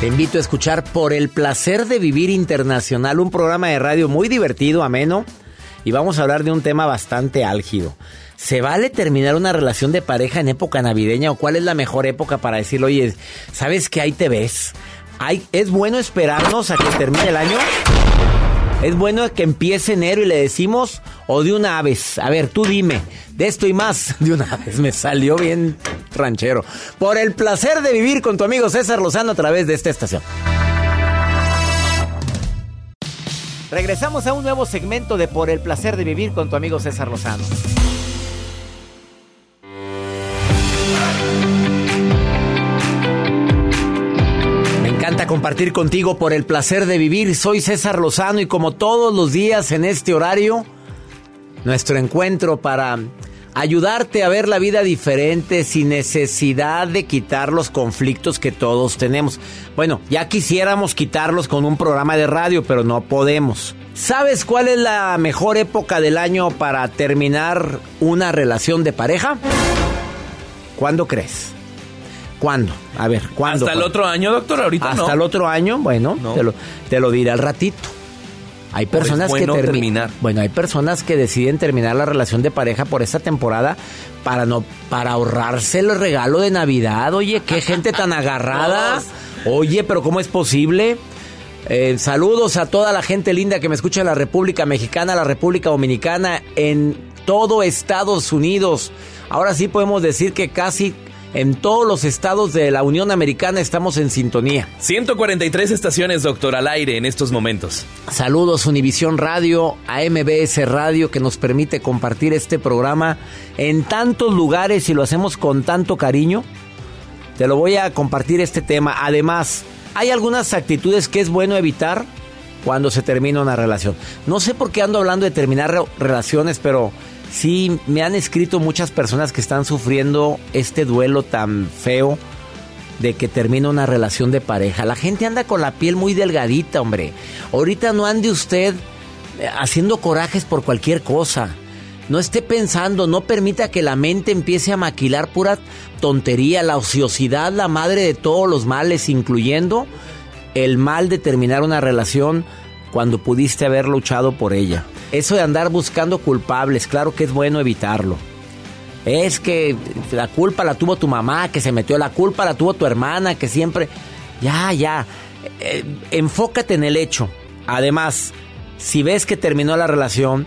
Te invito a escuchar Por el placer de vivir internacional, un programa de radio muy divertido, ameno, y vamos a hablar de un tema bastante álgido. ¿Se vale terminar una relación de pareja en época navideña o cuál es la mejor época para decirlo, oye, ¿sabes que ahí te ves? ¿Es bueno esperarnos a que termine el año? ¿Es bueno que empiece enero y le decimos o de una vez? A ver, tú dime, de esto y más, de una vez me salió bien ranchero. Por el placer de vivir con tu amigo César Lozano a través de esta estación. Regresamos a un nuevo segmento de Por el placer de vivir con tu amigo César Lozano. compartir contigo por el placer de vivir. Soy César Lozano y como todos los días en este horario, nuestro encuentro para ayudarte a ver la vida diferente sin necesidad de quitar los conflictos que todos tenemos. Bueno, ya quisiéramos quitarlos con un programa de radio, pero no podemos. ¿Sabes cuál es la mejor época del año para terminar una relación de pareja? ¿Cuándo crees? ¿Cuándo? A ver, ¿cuándo? ¿Hasta el otro año, doctor? Ahorita Hasta el otro año, bueno, Te, lo, te, lo, diré al ratito. Hay personas que terminar. Bueno, hay personas que deciden terminar la relación de pareja por esta temporada para no para ahorrarse el regalo de Navidad. Oye, qué gente tan agarrada. Oye, pero ¿cómo es posible? Eh, saludos a toda la gente linda que me escucha en la República Mexicana, la República Dominicana, en todo Estados Unidos. Ahora sí podemos decir que casi en todos los estados de la Unión Americana estamos en sintonía. 143 estaciones, doctor, al aire en estos momentos. Saludos Univisión Radio, a MBS Radio, que nos permite compartir este programa en tantos lugares y lo hacemos con tanto cariño. Te lo voy a compartir este tema. Además, hay algunas actitudes que es bueno evitar cuando se termina una relación. No sé por qué ando hablando de terminar relaciones, pero Sí, me han escrito muchas personas que están sufriendo este duelo tan feo de que termina una relación de pareja. La gente anda con la piel muy delgadita, hombre. Ahorita no ande usted eh, haciendo corajes por cualquier cosa. No esté pensando, no permita que la mente empiece a maquilar pura tontería, la ociosidad, la madre de todos los males, incluyendo el mal de terminar una relación cuando pudiste haber luchado por ella. Eso de andar buscando culpables, claro que es bueno evitarlo. Es que la culpa la tuvo tu mamá, que se metió, la culpa la tuvo tu hermana, que siempre... Ya, ya. Eh, enfócate en el hecho. Además, si ves que terminó la relación,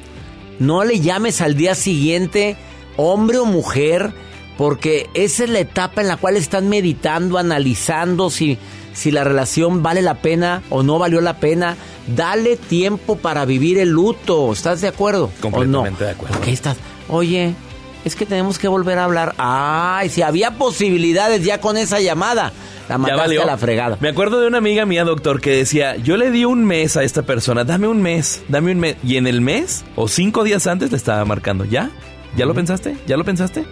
no le llames al día siguiente, hombre o mujer, porque esa es la etapa en la cual están meditando, analizando si si la relación vale la pena o no valió la pena. Dale tiempo para vivir el luto. ¿Estás de acuerdo? Completamente ¿O no? de acuerdo. ¿Por qué estás? Oye, es que tenemos que volver a hablar. Ay, si había posibilidades ya con esa llamada. La mandaste a la fregada. Me acuerdo de una amiga mía, doctor, que decía, yo le di un mes a esta persona, dame un mes, dame un mes. Y en el mes, o cinco días antes, le estaba marcando, ¿ya? ¿Ya lo pensaste? ¿Ya lo pensaste?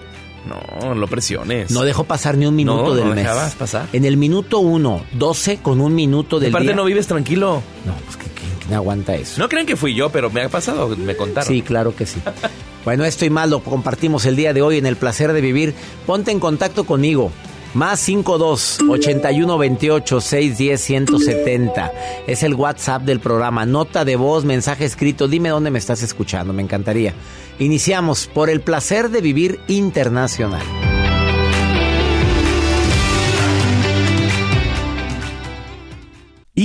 No, lo presiones. No dejó pasar ni un minuto No, del no mes. dejabas pasar. En el minuto 1, 12 con un minuto del Aparte día. no vives tranquilo. No, pues que, que- ¿quién aguanta eso? No creen que fui yo, pero me ha pasado, me contaron. Sí, claro que sí. Bueno, esto y más lo compartimos el día de hoy en el placer de vivir. Ponte en contacto conmigo. Más 52 81 28 610 170. Es el WhatsApp del programa. Nota de voz, mensaje escrito. Dime dónde me estás escuchando. Me encantaría. Iniciamos por el placer de vivir internacional.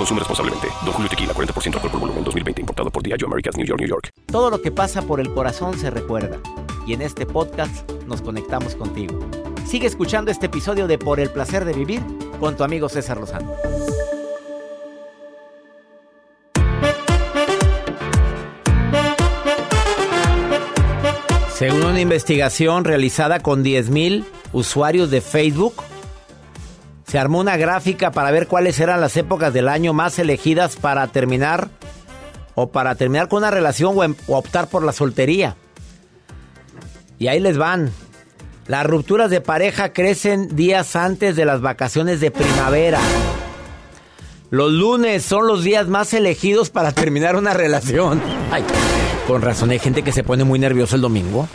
Consume responsablemente. Don Julio Tequila, 40% alcohol por volumen, 2020. Importado por Diageo Americas, New York, New York. Todo lo que pasa por el corazón se recuerda. Y en este podcast nos conectamos contigo. Sigue escuchando este episodio de Por el placer de vivir con tu amigo César Lozano. Según una investigación realizada con 10.000 usuarios de Facebook, se armó una gráfica para ver cuáles eran las épocas del año más elegidas para terminar o para terminar con una relación o, em- o optar por la soltería. Y ahí les van. Las rupturas de pareja crecen días antes de las vacaciones de primavera. Los lunes son los días más elegidos para terminar una relación. Ay, con razón hay gente que se pone muy nervioso el domingo.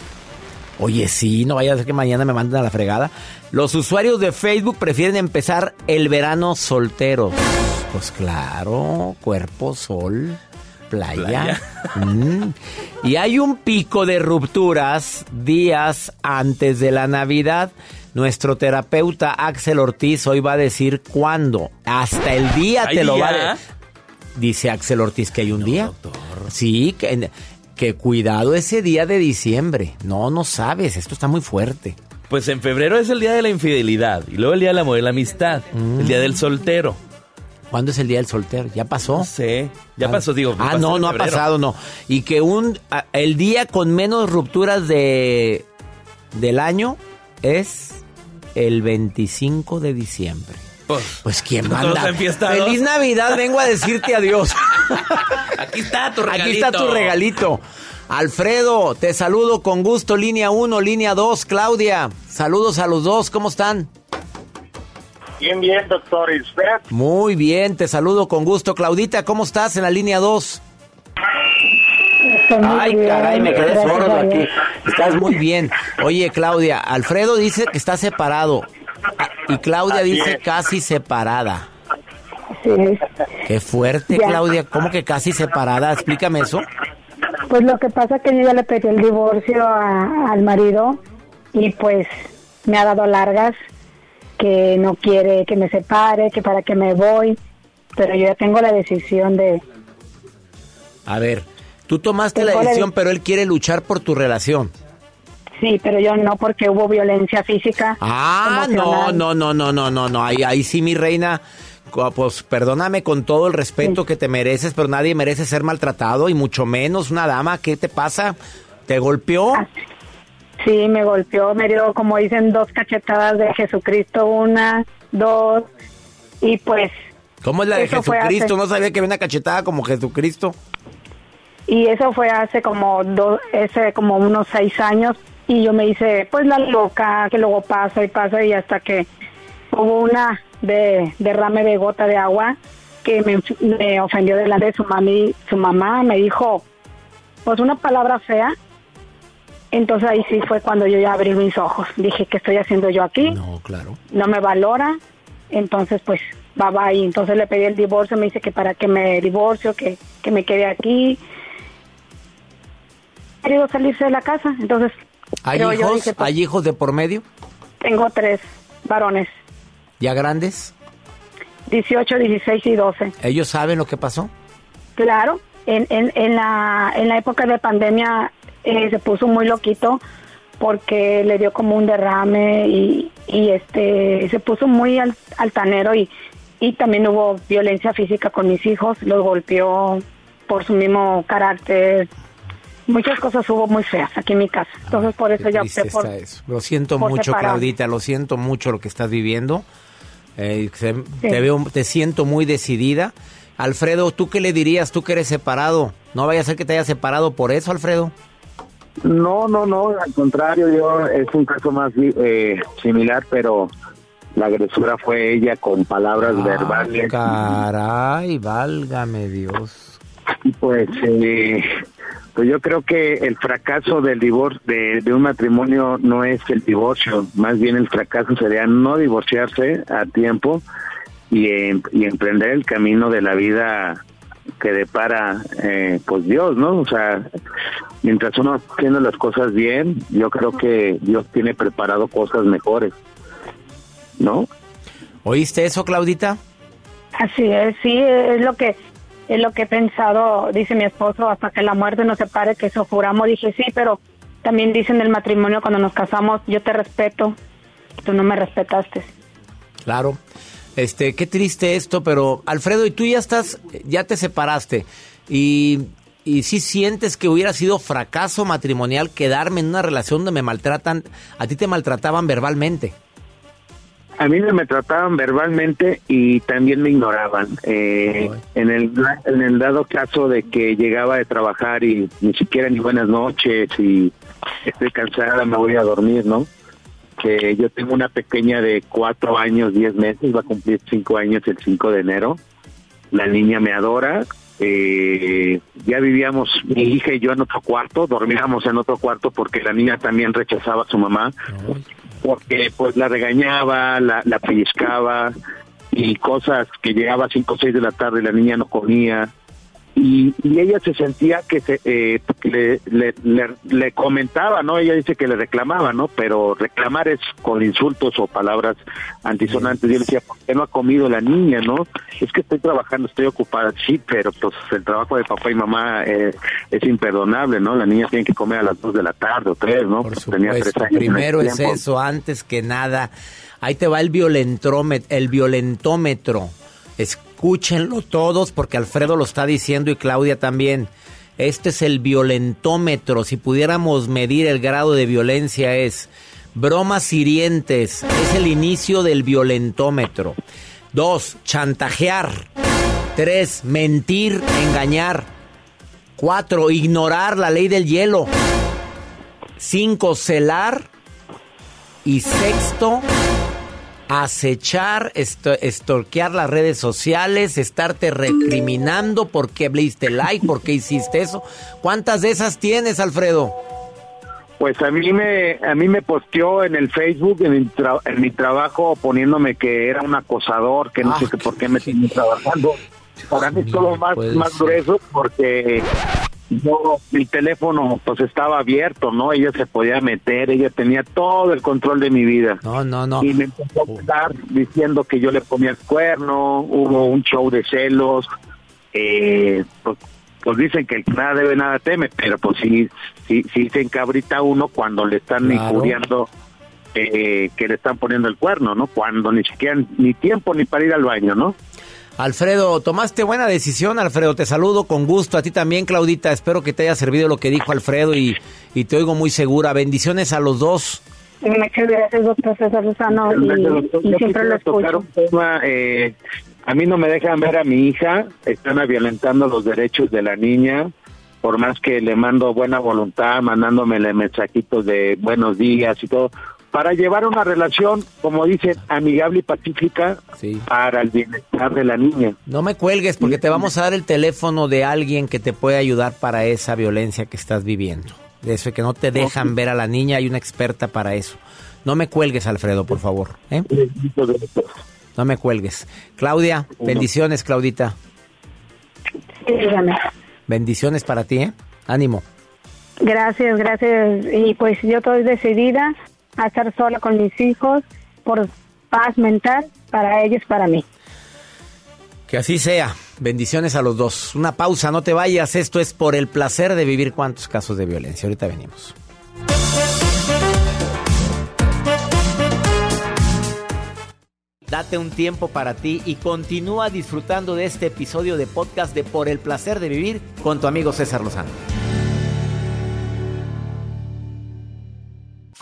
Oye, sí, no vaya a ser que mañana me manden a la fregada. Los usuarios de Facebook prefieren empezar el verano solteros. Pues claro, cuerpo, sol, playa. Mm. Y hay un pico de rupturas días antes de la Navidad. Nuestro terapeuta Axel Ortiz hoy va a decir cuándo. Hasta el día ¿Hay te lo va a día? Dice Axel Ortiz que hay un día. Sí, que, que cuidado ese día de diciembre. No, no sabes, esto está muy fuerte. Pues en febrero es el día de la infidelidad. Y luego el día del amor y la amistad. El día del soltero. ¿Cuándo es el día del soltero? ¿Ya pasó? No sé. Ya Ah, pasó, digo. Ah, no, no ha pasado, no. Y que un el día con menos rupturas de del año es el 25 de diciembre. Pues, Pues quién manda. Feliz Navidad, vengo a decirte adiós. aquí está tu regalito. Aquí está tu regalito. Alfredo, te saludo con gusto, línea 1, línea 2, Claudia. Saludos a los dos, ¿cómo están? Bien, bien, doctor. ¿Y usted? Muy bien, te saludo con gusto. Claudita, ¿cómo estás en la línea 2? Estoy muy Ay, bien, caray, me quedé sordo aquí. Estás muy bien. Oye, Claudia, Alfredo dice que está separado. Y Claudia Así dice es. casi separada. Sí. Qué fuerte, Ya. Claudia. ¿Cómo que casi separada? Explícame eso. Pues lo que pasa es que yo ya le pedí el divorcio a- al marido y pues me ha dado largas que no quiere que me separe, que para que me voy, pero yo ya tengo la decisión de A ver, tú tomaste la Tengo la decisión, de- pero él quiere luchar por tu relación. Sí, pero yo no porque hubo violencia física. Ah, no, no, no, no, no, no, no. Ahí, ahí sí, mi reina. Pues perdóname con todo el respeto Sí. que te mereces, pero nadie merece ser maltratado y mucho menos una dama. ¿Qué te pasa? ¿Te golpeó? Sí, me golpeó, me dio como dicen dos cachetadas de Jesucristo, una, dos y pues ¿Cómo es la de Jesucristo? hace- No sabía que había una cachetada como Jesucristo. Y eso fue hace como dos, ese como unos seis años y yo me hice pues la loca que luego pasa y pasa y hasta que hubo una de derrame de gota de agua que me, me ofendió delante de su mami, su mamá me dijo pues una palabra fea. Entonces ahí sí fue cuando yo ya abrí mis ojos. Dije, ¿qué estoy haciendo yo aquí? No, claro. No me valora. Entonces pues va, va y entonces le pedí el divorcio, me dice que para que me divorcio, que, que me quede aquí. Querido salirse de la casa, entonces ¿Hay hijos? dije, pues, ¿Hay hijos de por medio? tengo tres varones, ¿Ya grandes? 18, 16 y 12. ¿Ellos saben lo que pasó? Claro, en, en, en, la, en la época de pandemia eh, se puso muy loquito porque le dio como un derrame y, y este se puso muy al- altanero y, y también hubo violencia física con mis hijos, los golpeó por su mismo carácter. Muchas cosas hubo muy feas aquí en mi casa. Entonces por eso ya opté por... eso. Lo siento por mucho. Claudita, lo siento mucho lo que estás viviendo. Eh, se- te veo, te siento muy decidida. Alfredo, ¿tú qué le dirías? Tú que eres separado. No vaya a ser que te hayas separado por eso, Alfredo. No, no, no, al contrario, yo es un caso más eh, similar, pero la agresora fue ella con palabras verbales. Ah, Caray, válgame Dios. Y pues, eh, pues yo creo que el fracaso del divorcio de, de un matrimonio no es el divorcio, más bien el fracaso sería no divorciarse a tiempo y, em- y emprender el camino de la vida que depara eh, pues Dios, ¿no? O sea, mientras uno haciendo las cosas bien, yo creo que Dios tiene preparado cosas mejores, ¿no? ¿Oíste eso, Claudita? Así es, sí, es lo que es lo que he pensado, dice mi esposo, hasta que la muerte nos separe, que eso juramos. Dije, sí, pero también dicen del matrimonio cuando nos casamos, yo te respeto, tú no me respetaste. Claro. Este, qué triste esto, pero Alfredo, y tú ya estás, ya te separaste y y si sientes que hubiera sido fracaso matrimonial quedarme en una relación donde me maltratan, a ti te maltrataban verbalmente. A mí me trataban verbalmente y también me ignoraban. Eh, en, el, en el dado caso de que llegaba de trabajar y ni siquiera ni buenas noches y estoy cansada, me voy a dormir, ¿no? Que yo tengo una pequeña de cuatro años, diez meses, va a cumplir cinco años el 5 de enero. La niña me adora. Eh, ya vivíamos mi hija y yo en otro cuarto, dormíamos en otro cuarto porque la niña también rechazaba a su mamá porque pues la regañaba, la, la pellizcaba y cosas que llegaba a 5 o 6 de la tarde y la niña no comía. Y, y ella se sentía que, se, eh, le, le, le- le comentaba, ¿no? Ella dice que le reclamaba, ¿no? Pero reclamar es con insultos o palabras antisonantes. Yo le decía, ¿por qué no ha comido la niña, no? Es que estoy trabajando, estoy ocupada. Sí, pero pues el trabajo de papá y mamá eh, es imperdonable, ¿no? La niña tiene que comer a las 2 de la tarde o 3, ¿no? Por Tenía tres años primero es tiempo. eso, antes que nada. Ahí te va el violentómetro, el violentómetro. Escúchenlo todos porque Alfredo lo está diciendo y Claudia también. Este es el violentómetro. Si pudiéramos medir el grado de violencia es bromas hirientes. Es el inicio del violentómetro. Dos, chantajear. Tres, mentir, engañar. Cuatro, ignorar la ley del hielo. Cinco, celar. Y sexto, acechar, esto- estorquear las redes sociales, estarte recriminando por qué le diste like, por qué hiciste eso. ¿Cuántas de esas tienes, Alfredo? Pues a mí me a mí me posteó en el Facebook en mi, tra- en mi trabajo poniéndome que era un acosador, que no Ah, sé qué por qué me tenía trabajando. Para mí es todo más más grueso porque yo mi teléfono pues estaba abierto, ¿no? Ella se podía meter, ella tenía todo el control de mi vida. No, no, no. Y me empezó a hablar diciendo que yo le ponía el cuerno, hubo un show de celos, eh, pues, pues dicen que el que nada debe, nada teme, pero pues sí, sí, sí se encabrita uno cuando le están Claro. injuriando eh, que le están poniendo el cuerno, ¿no? Cuando ni siquiera ni tiempo ni para ir al baño, ¿no? Alfredo, tomaste buena decisión, Alfredo. Te saludo con gusto. A ti también, Claudita. Espero que te haya servido lo que dijo Alfredo y, y te oigo muy segura. Bendiciones a los dos. Muchas gracias, doctor César Lozano, y, siempre lo escucho. un tema, eh, a mí no me dejan ver a mi hija, están violentando los derechos de la niña. por más que le mando buena voluntad, mandándome mensajitos de buenos días y todo, para llevar una relación, como dicen, amigable y pacífica para el bienestar de la niña. No me cuelgues porque te vamos a dar el teléfono de alguien que te puede ayudar para esa violencia que estás viviendo. De eso que no te dejan ver a la niña, hay una experta para eso. No me cuelgues, Alfredo, por favor. ¿eh? No me cuelgues. Claudia, bendiciones, Claudita. Bendiciones para ti, ¿eh? Ánimo. Gracias, gracias. Y pues yo estoy decidida a estar sola con mis hijos por paz mental para ellos, para mí. Que así sea. Bendiciones a los dos. Una pausa, no te vayas. Esto es por el placer de vivir cuántos casos de violencia. Ahorita venimos. Date un tiempo para ti y continúa disfrutando de este episodio de podcast de Por el placer de vivir con tu amigo César Lozano.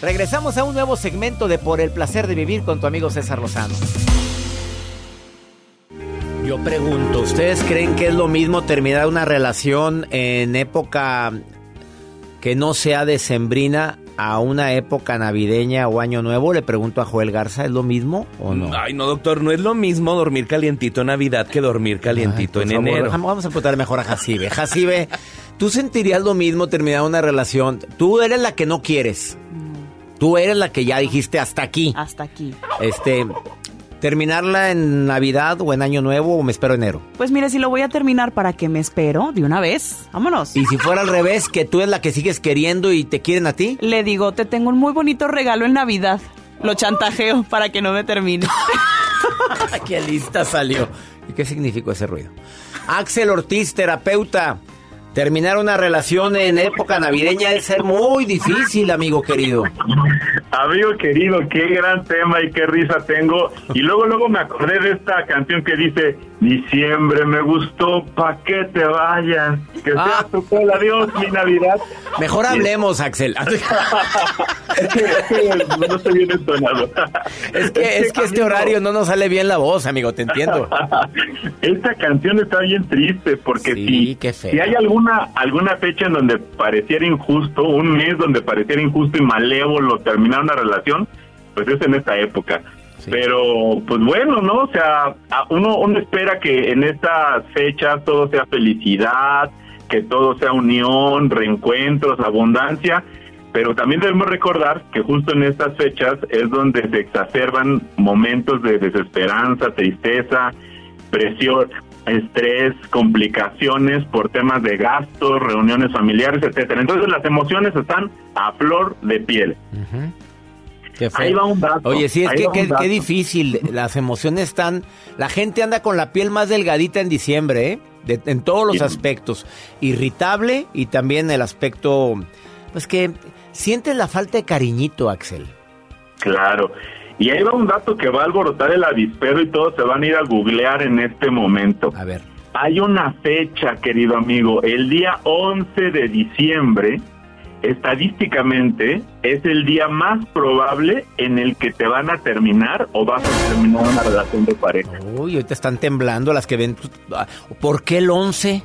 Regresamos a un nuevo segmento de Por el placer de vivir con tu amigo César Lozano. Yo pregunto, ¿ustedes creen que es lo mismo terminar una relación en época que no sea decembrina a una época navideña o año nuevo? Le pregunto a Joel Garza, ¿es lo mismo o no? Ay, no, doctor, no es lo mismo dormir calientito en Navidad que dormir calientito en enero. Vamos a preguntar mejor a Jacibe. Jacibe, ¿tú sentirías lo mismo terminar una relación? Tú eres la que no quieres. Tú eres la que ya dijiste hasta aquí. Hasta aquí. Este, ¿terminarla en Navidad o en Año Nuevo o me espero enero? Pues mire, si lo voy a terminar, ¿para qué me espero? De una vez. Vámonos. ¿Y si fuera al revés, que tú eres la que sigues queriendo y te quieren a ti? Le digo, te tengo un muy bonito regalo en Navidad. Lo chantajeo para que no me termine. ¡Qué lista salió! ¿Y qué significó ese ruido? Axel Ortiz, terapeuta. Terminar una relación en época navideña es muy difícil, amigo querido. Amigo querido, qué gran tema y qué risa tengo. Y luego, luego me acordé de esta canción que dice, diciembre me gustó, pa' que te vayas, que sea ah. tu cola, adiós, mi Navidad. Mejor hablemos, Axel. es que, no estoy bien entonado. Es que, es que este horario no nos sale bien la voz, amigo, te entiendo. Esta canción está bien triste porque si, si hay alguna, alguna fecha en donde pareciera injusto, un mes donde pareciera injusto y malévolo terminar una relación, pues es en esta época. Pero, pues bueno, ¿no? O sea, uno, uno espera que en estas fechas todo sea felicidad, que todo sea unión, reencuentros, abundancia, pero también debemos recordar que justo en estas fechas es donde se exacerban momentos de desesperanza, tristeza, presión, estrés, complicaciones por temas de gastos, reuniones familiares, etcétera. Entonces las emociones están a flor de piel. Ahí va un dato. Oye, sí, es que qué, difícil. Las emociones están. La gente anda con la piel más delgadita en diciembre, ¿eh? en todos los aspectos. Irritable y también el aspecto. Pues que sientes la falta de cariñito, Axel. Claro. Y ahí va un dato que va a alborotar el avispero y todos se van a ir a googlear en este momento. A ver. Hay una fecha, querido amigo, el día 11 de diciembre estadísticamente es el día más probable en el que te van a terminar o vas a terminar una relación de pareja. Uy, ahorita están temblando las que ven. Ah, ¿Por qué el 11?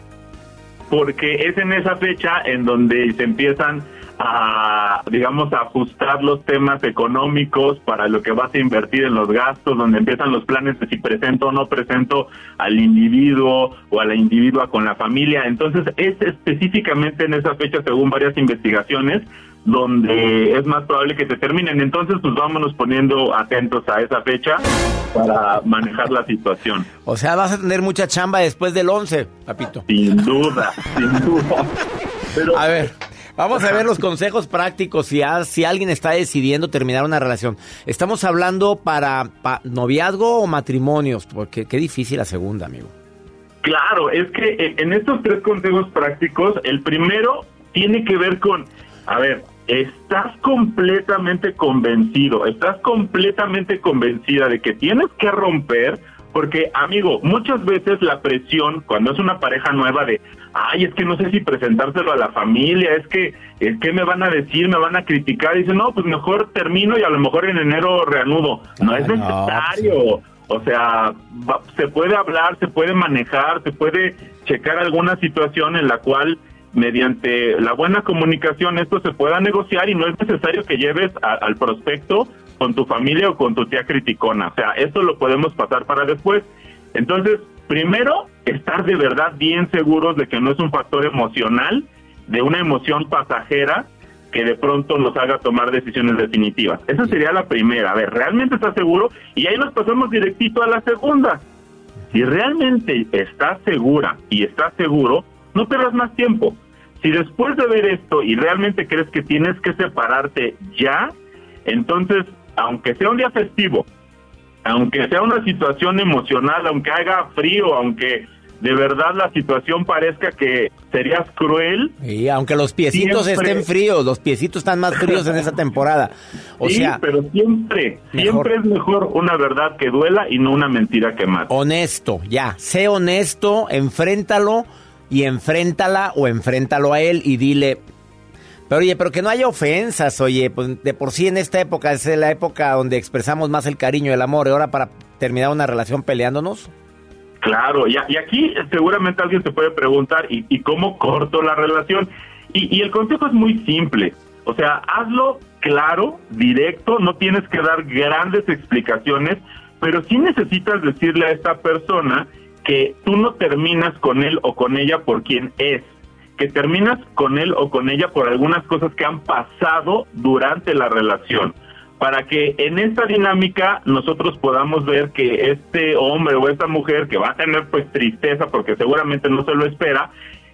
Porque es en esa fecha en donde se empiezan a, digamos, a ajustar los temas económicos para lo que vas a invertir en los gastos, donde empiezan los planes de si presento o no presento al individuo o a la individua con la familia. Entonces, es específicamente en esa fecha, según varias investigaciones, donde es más probable que se terminen. Entonces, pues vámonos poniendo atentos a esa fecha para manejar la situación. O sea, vas a tener mucha chamba después del 11, papito. Sin duda, sin duda. Pero, a ver, Vamos a ver los consejos prácticos si, si alguien está decidiendo terminar una relación. Estamos hablando para, noviazgo o matrimonios, porque qué difícil la segunda, amigo. Claro, es que en estos tres consejos prácticos, el primero tiene que ver con, a ver, estás completamente convencido, estás completamente convencida de que tienes que romper, porque amigo, muchas veces la presión cuando es una pareja nueva de, ay, es que no sé si presentárselo a la familia, es que, es que me van a decir, me van a criticar, y dicen, no, pues mejor termino y a lo mejor en enero reanudo. No es necesario. O sea, se puede hablar, se puede manejar, se puede checar alguna situación en la cual mediante la buena comunicación esto se pueda negociar y no es necesario que lleves al prospecto con tu familia o con tu tía criticona. O sea, esto lo podemos pasar para después. Entonces, primero, estar de verdad bien seguros de que no es un factor emocional, de una emoción pasajera que de pronto nos haga tomar decisiones definitivas. Esa sería la primera. A ver, ¿realmente estás seguro? Y ahí nos pasamos directito a la segunda. Si realmente estás segura y estás seguro, no pierdas más tiempo. Si después de ver esto y realmente crees que tienes que separarte ya, entonces, aunque sea un día festivo, aunque sea una situación emocional, aunque haga frío, aunque de verdad la situación parezca que serías cruel. Y aunque los piecitos estén fríos, los piecitos están más fríos en esa temporada. O sí, sea, pero siempre, siempre es mejor una verdad que duela y no una mentira que mata. Honesto, ya, sé honesto, enfréntalo y enfréntala o enfréntalo a él y dile, pero oye, pero que no haya ofensas, oye, pues de por sí en esta época es la época donde expresamos más el cariño el amor, y ahora para terminar una relación peleándonos. Claro, y, aquí seguramente alguien se puede preguntar, ¿y, cómo corto la relación? Y, y el consejo es muy simple, o sea, hazlo claro, directo, no tienes que dar grandes explicaciones, pero sí necesitas decirle a esta persona que tú no terminas con él o con ella por quien es, que terminas con él o con ella por algunas cosas que han pasado durante la relación. Para que en esta dinámica nosotros podamos ver que este hombre o esta mujer que va a tener pues tristeza porque seguramente no se lo espera,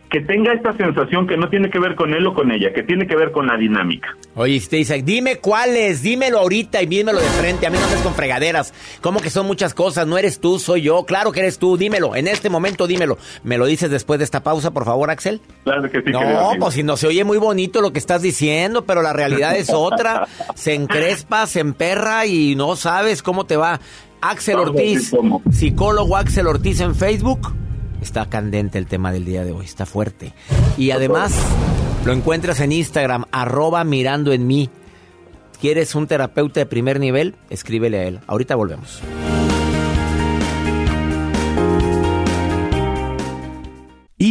que tenga esta sensación que no tiene que ver con él o con ella, que tiene que ver con la dinámica. Oye, usted dice, dime cuáles, dímelo ahorita y dímelo de frente, a mí no me con fregaderas, como que son muchas cosas, no eres tú, soy yo, claro que eres tú, dímelo, en este momento dímelo. ¿Me lo dices después de esta pausa, por favor, Axel? Claro que sí. No, pues si no se oye muy bonito lo que estás diciendo, pero la realidad es otra, se encrespa, se emperra y no sabes cómo te va. Axel Ortiz, psicólogo Axel Ortiz en Facebook. Está candente el tema del día de hoy, está fuerte. Y además lo encuentras en Instagram, arroba mirando en mí. ¿Quieres un terapeuta de primer nivel? Escríbele a él. Ahorita volvemos.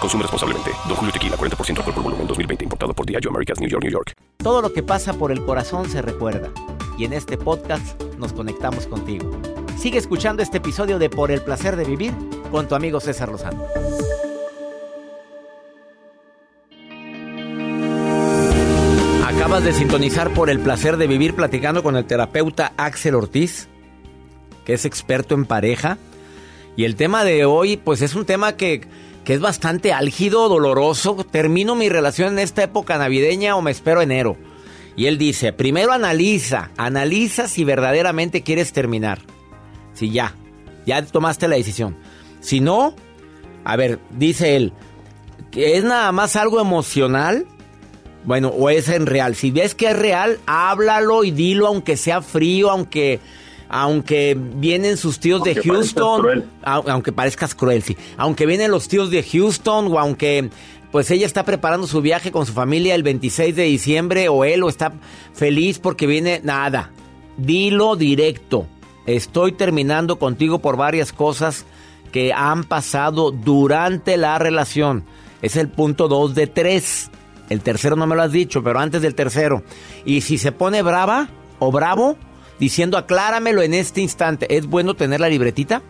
Consume responsablemente. Don Julio Tequila, 40% alcohol por volumen, 2020. Importado por Diageo Americas, New York, New York. Todo lo que pasa por el corazón se recuerda. Y en este podcast nos conectamos contigo. Sigue escuchando este episodio de Por el Placer de Vivir con tu amigo César Lozano. Acabas de sintonizar por el placer de vivir platicando con el terapeuta Axel Ortiz, que es experto en pareja. Y el tema de hoy, pues es un tema que que es bastante álgido, doloroso. ¿Termino mi relación en esta época navideña o me espero enero? Y él dice, primero analiza, analiza si verdaderamente quieres terminar. Si ya, ya tomaste la decisión. Si no, a ver, dice él, que es nada más algo emocional, bueno, o es en real. Si ves que es real, háblalo y dilo aunque sea frío, aunque aunque vienen sus tíos de Houston, aunque parezcas cruel, sí, aunque vienen los tíos de Houston o aunque pues ella está preparando su viaje con su familia el 26 de diciembre o él o está feliz porque viene nada. Dilo directo. Estoy terminando contigo por varias cosas que han pasado durante la relación. Es el punto 2 de 3. El tercero no me lo has dicho, pero antes del tercero. Y si se pone brava o bravo, diciendo acláramelo en este instante, ¿es bueno tener la libretita?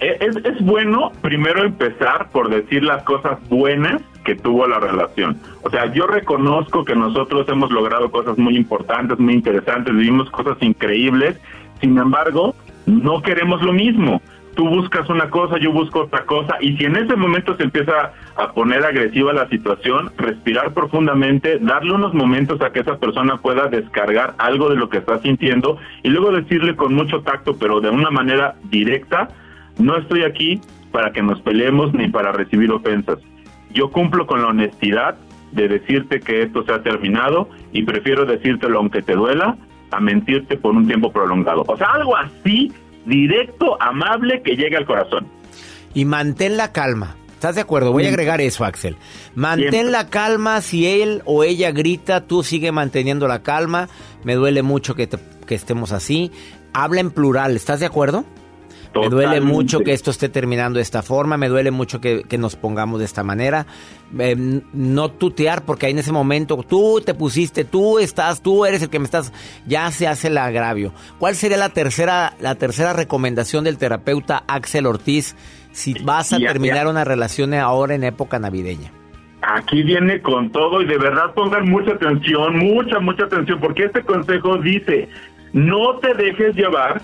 Es, es bueno primero empezar por decir las cosas buenas que tuvo la relación. O sea, yo reconozco que nosotros hemos logrado cosas muy importantes, muy interesantes, vivimos cosas increíbles, sin embargo, no queremos lo mismo tú buscas una cosa, yo busco otra cosa, y si en ese momento se empieza a poner agresiva la situación, respirar profundamente, darle unos momentos a que esa persona pueda descargar algo de lo que está sintiendo y luego decirle con mucho tacto, pero de una manera directa, no estoy aquí para que nos peleemos ni para recibir ofensas. Yo cumplo con la honestidad de decirte que esto se ha terminado y prefiero decírtelo aunque te duela a mentirte por un tiempo prolongado. O sea, algo así directo, amable, que llegue al corazón. Y mantén la calma. ¿Estás de acuerdo? Voy a agregar eso, Axel. Mantén la calma. Si él o ella grita, tú sigue manteniendo la calma. Me duele mucho que, que estemos así. Habla en plural. ¿Estás de acuerdo? Me duele mucho que esto esté terminando de esta forma, me duele mucho que, nos pongamos de esta manera. Em, no tutear, porque ahí en ese momento tú te pusiste, tú estás, tú eres el que me estás, ya se hace el agravio. ¿Cuál sería la tercera, la tercera recomendación del terapeuta Axel Ortiz si vas a terminar una relación ahora en época navideña? Aquí viene con todo y de verdad pongan mucha atención, mucha, mucha atención, porque este consejo dice, no te dejes llevar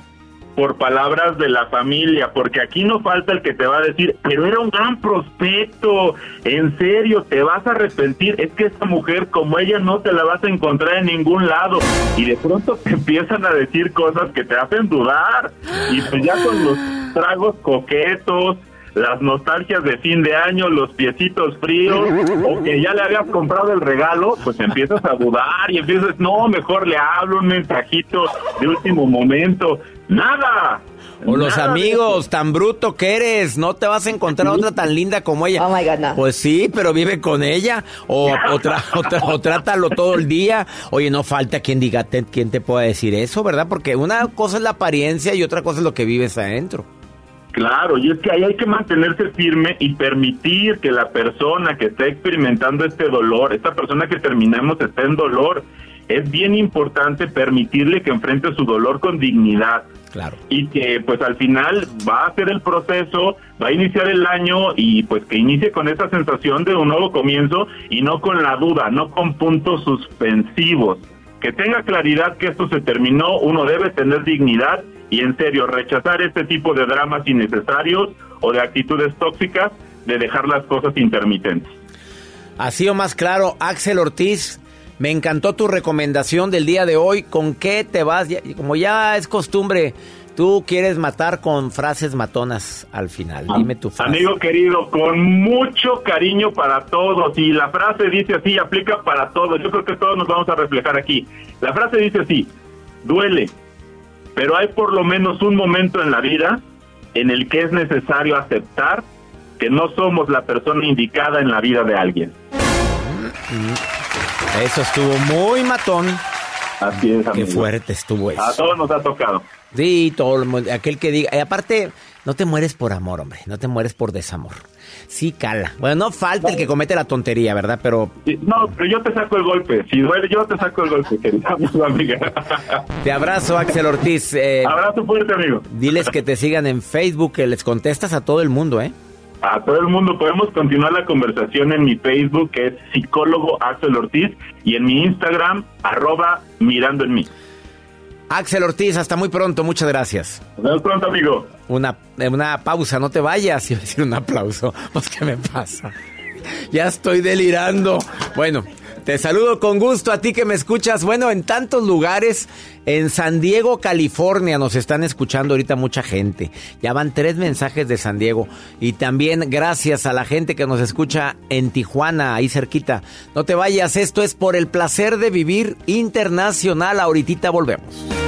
por palabras de la familia, porque aquí no falta el que te va a decir, pero era un gran prospecto, en serio, te vas a arrepentir, es que esta mujer como ella no te la vas a encontrar en ningún lado, y de pronto te empiezan a decir cosas que te hacen dudar, y pues ya con los tragos coquetos, las nostalgias de fin de año, los piecitos fríos, o que ya le habías comprado el regalo, pues empiezas a dudar y empiezas, no, mejor le hablo un mensajito de último momento. Nada, o los amigos, tan bruto que eres, no te vas a encontrar otra tan linda como ella. Oh my God, Pues sí, pero vive con ella. O, o, trátalo todo el día. Oye, no falta quien diga, quien te pueda decir eso, ¿verdad? Porque una cosa es la apariencia y otra cosa es lo que vives adentro. Claro, y es que ahí hay que mantenerse firme y permitir que la persona que está experimentando este dolor, esta persona que terminamos está en dolor, es bien importante permitirle que enfrente su dolor con dignidad. Claro. Y que pues al final va a hacer el proceso, va a iniciar el año y pues que inicie con esa sensación de un nuevo comienzo y no con la duda, no con puntos suspensivos. Que tenga claridad que esto se terminó, uno debe tener dignidad y en serio rechazar este tipo de dramas innecesarios o de actitudes tóxicas de dejar las cosas intermitentes. Así o más claro, Axel Ortiz, me encantó tu recomendación del día de hoy. ¿Con qué te vas? Como ya es costumbre, tú quieres matar con frases matonas al final. Dime tu frase. Amigo querido, con mucho cariño para todos. Y la frase dice así, aplica para todos. Yo creo que todos nos vamos a reflejar aquí. La frase dice así, duele, pero hay por lo menos un momento en la vida en el que es necesario aceptar que no somos la persona indicada en la vida de alguien. Eso estuvo muy matón. Así es, Qué fuerte estuvo eso. A todos nos ha tocado. Sí, todo aquel que diga, y aparte, no te mueres por amor, hombre, no te mueres por desamor. Sí, cala. Bueno, no falta el que comete la tontería, ¿verdad? Pero. no, pero yo te saco el golpe. Si duele, yo te saco el golpe, querida amiga. Te abrazo, Axel Ortiz. Eh, abrazo fuerte, amigo. Diles que te sigan en Facebook, que les contestas a todo el mundo, ¿eh? A todo el mundo. Podemos continuar la conversación en mi Facebook, que es psicólogo Axel Ortiz, y en mi Instagram, arroba mirando en mí. Axel Ortiz, hasta muy pronto, muchas gracias. Vemos pronto, amigo. Una, eh, una pausa, no te vayas. Iba a decir un aplauso. Pues, ¿qué me pasa? Ya estoy delirando. Bueno, te saludo con gusto a ti que me escuchas. Bueno, en tantos lugares, en San Diego, California, nos están escuchando ahorita mucha gente. Ya van tres mensajes de San Diego. Y también gracias a la gente que nos escucha en Tijuana, ahí cerquita. No te vayas, esto es por el placer de vivir internacional. Ahorita volvemos.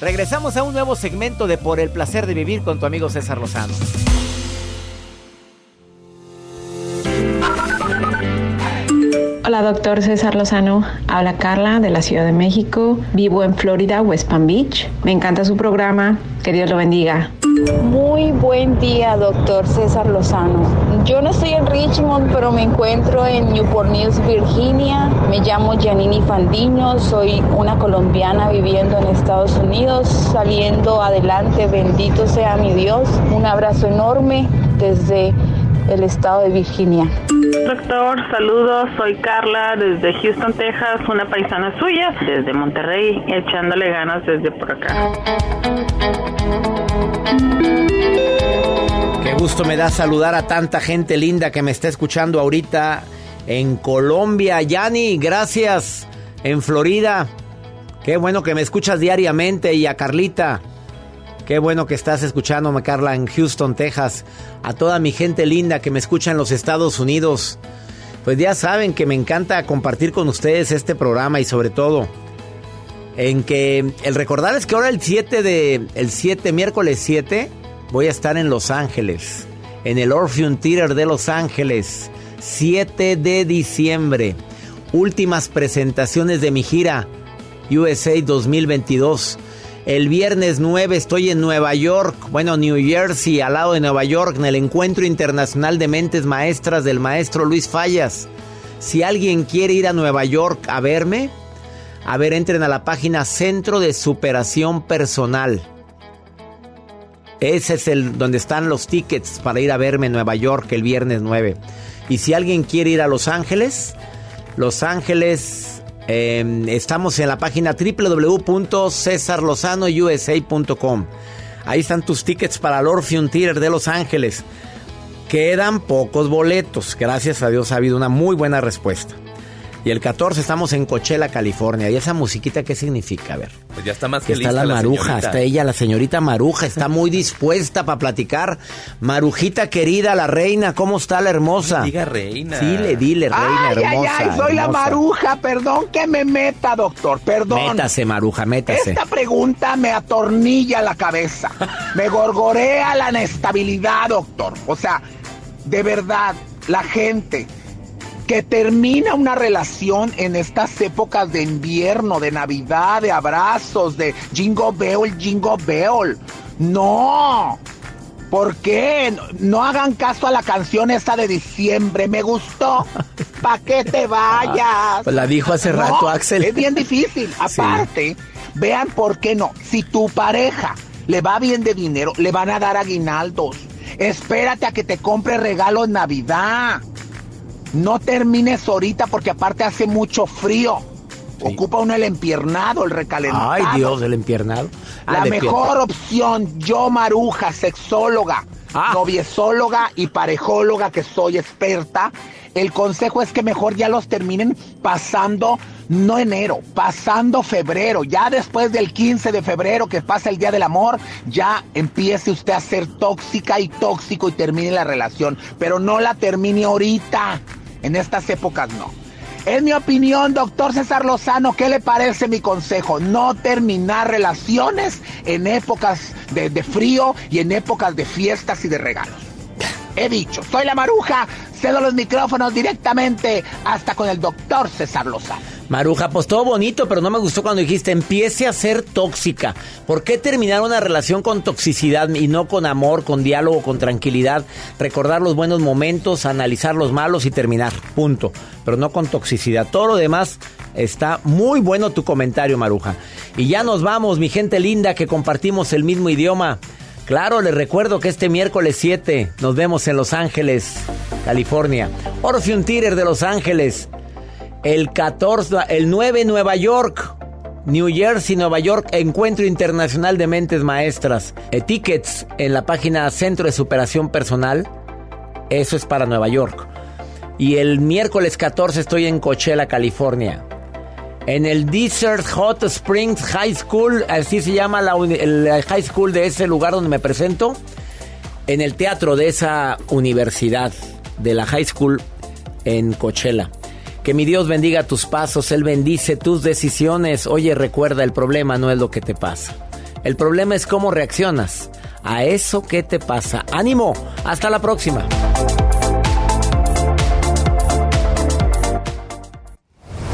Regresamos a un nuevo segmento de Por el placer de vivir con tu amigo César Lozano. Hola, doctor César Lozano. Habla Carla de la Ciudad de México. Vivo en Florida, West Palm Beach. Me encanta su programa. Que Dios lo bendiga. Muy buen día, doctor César Lozano. Yo no estoy en Richmond, pero me encuentro en Newport News, Virginia. Me llamo Janini Fandiño, soy una colombiana viviendo en Estados Unidos, saliendo adelante. Bendito sea mi Dios. Un abrazo enorme desde el estado de Virginia. Doctor, saludos, soy Carla desde Houston, Texas, una paisana suya, desde Monterrey, echándole ganas desde por acá. Qué gusto me da saludar a tanta gente linda que me está escuchando ahorita en Colombia. Yani, gracias. En Florida. Qué bueno que me escuchas diariamente. Y a Carlita. Qué bueno que estás escuchándome, Carla, en Houston, Texas. A toda mi gente linda que me escucha en los Estados Unidos. Pues ya saben que me encanta compartir con ustedes este programa y sobre todo en que el recordarles que ahora el 7 de el 7 miércoles 7 voy a estar en Los Ángeles, en el Orpheum Theater de Los Ángeles, 7 de diciembre. Últimas presentaciones de mi gira USA 2022. El viernes 9 estoy en Nueva York, bueno, New Jersey, al lado de Nueva York, en el Encuentro Internacional de Mentes Maestras del maestro Luis Fallas. Si alguien quiere ir a Nueva York a verme, a ver, entren a la página Centro de Superación Personal. Ese es el donde están los tickets para ir a verme en Nueva York el viernes 9. Y si alguien quiere ir a Los Ángeles, Los Ángeles Em, estamos en la página www.cesarlozanousa.com. Ahí están tus tickets para el Orpheum Theater de Los Ángeles. Quedan pocos boletos. Gracias a Dios ha habido una muy buena respuesta. Y el 14 estamos en Coachella, California. ¿Y esa musiquita qué significa? A ver. Pues ya está más que, está la maruja, está ella, la señorita Maruja, está muy dispuesta para platicar. Marujita querida, la reina, ¿cómo está la hermosa? Diga reina. Sí, le dile, reina hermosa. Ay, ay, soy la Maruja, perdón que me meta, doctor, perdón. Métase, Maruja, métase. Esta pregunta me atornilla la cabeza, me gorgorea la inestabilidad, doctor. O sea, de verdad, la gente que termina una relación en estas épocas de invierno, de Navidad, de abrazos, de jingo beol, jingo beol. No. ¿Por qué? No hagan caso a la canción esta de diciembre. Me gustó. ¿Para qué te vayas? Pues la dijo hace rato, Axel. Es bien difícil. Aparte, vean por qué no. Si tu pareja le va bien de dinero, le van a dar aguinaldos. Espérate a que te compre regalo en Navidad. No termines ahorita porque aparte hace mucho frío. Ocupa uno el empiernado, el recalentado. Ay, Dios, el empiernado. La mejor opción, yo Maruja, sexóloga, ah. noviesóloga y parejóloga, que soy experta. El consejo es que mejor ya los terminen pasando, no enero, pasando febrero. Ya después del 15 de febrero, que pasa el Día del Amor, ya empiece usted a ser tóxica y tóxico y termine la relación. Pero no la termine ahorita. En estas épocas no. En mi opinión, doctor César Lozano, ¿qué le parece mi consejo? No terminar relaciones en épocas de, frío y en épocas de fiestas y de regalos. He dicho, soy la maruja, cedo los micrófonos directamente hasta con el doctor César Lozano. Maruja, pues todo bonito, pero no me gustó cuando dijiste empiece a ser tóxica. ¿Por qué terminar una relación con toxicidad y no con amor, con diálogo, con tranquilidad? Recordar los buenos momentos, analizar los malos y terminar. Punto. Pero no con toxicidad. Todo lo demás está muy bueno tu comentario, Maruja. Y ya nos vamos, mi gente linda, que compartimos el mismo idioma. Claro, les recuerdo que este miércoles 7 nos vemos en Los Ángeles, California. Orpheum Theater de Los Ángeles. El 14, el 9 Nueva York. New Jersey, Nueva York, Encuentro Internacional de Mentes Maestras. Tickets en la página Centro de Superación Personal. Eso es para Nueva York. Y el miércoles 14 estoy en Coachella, California en el Desert Hot Springs High School, así se llama la, high school de ese lugar donde me presento, en el teatro de esa universidad, de la high school en Coachella. Que mi Dios bendiga tus pasos, Él bendice tus decisiones. Oye, recuerda, el problema no es lo que te pasa. El problema es cómo reaccionas a eso que te pasa. Ánimo, hasta la próxima.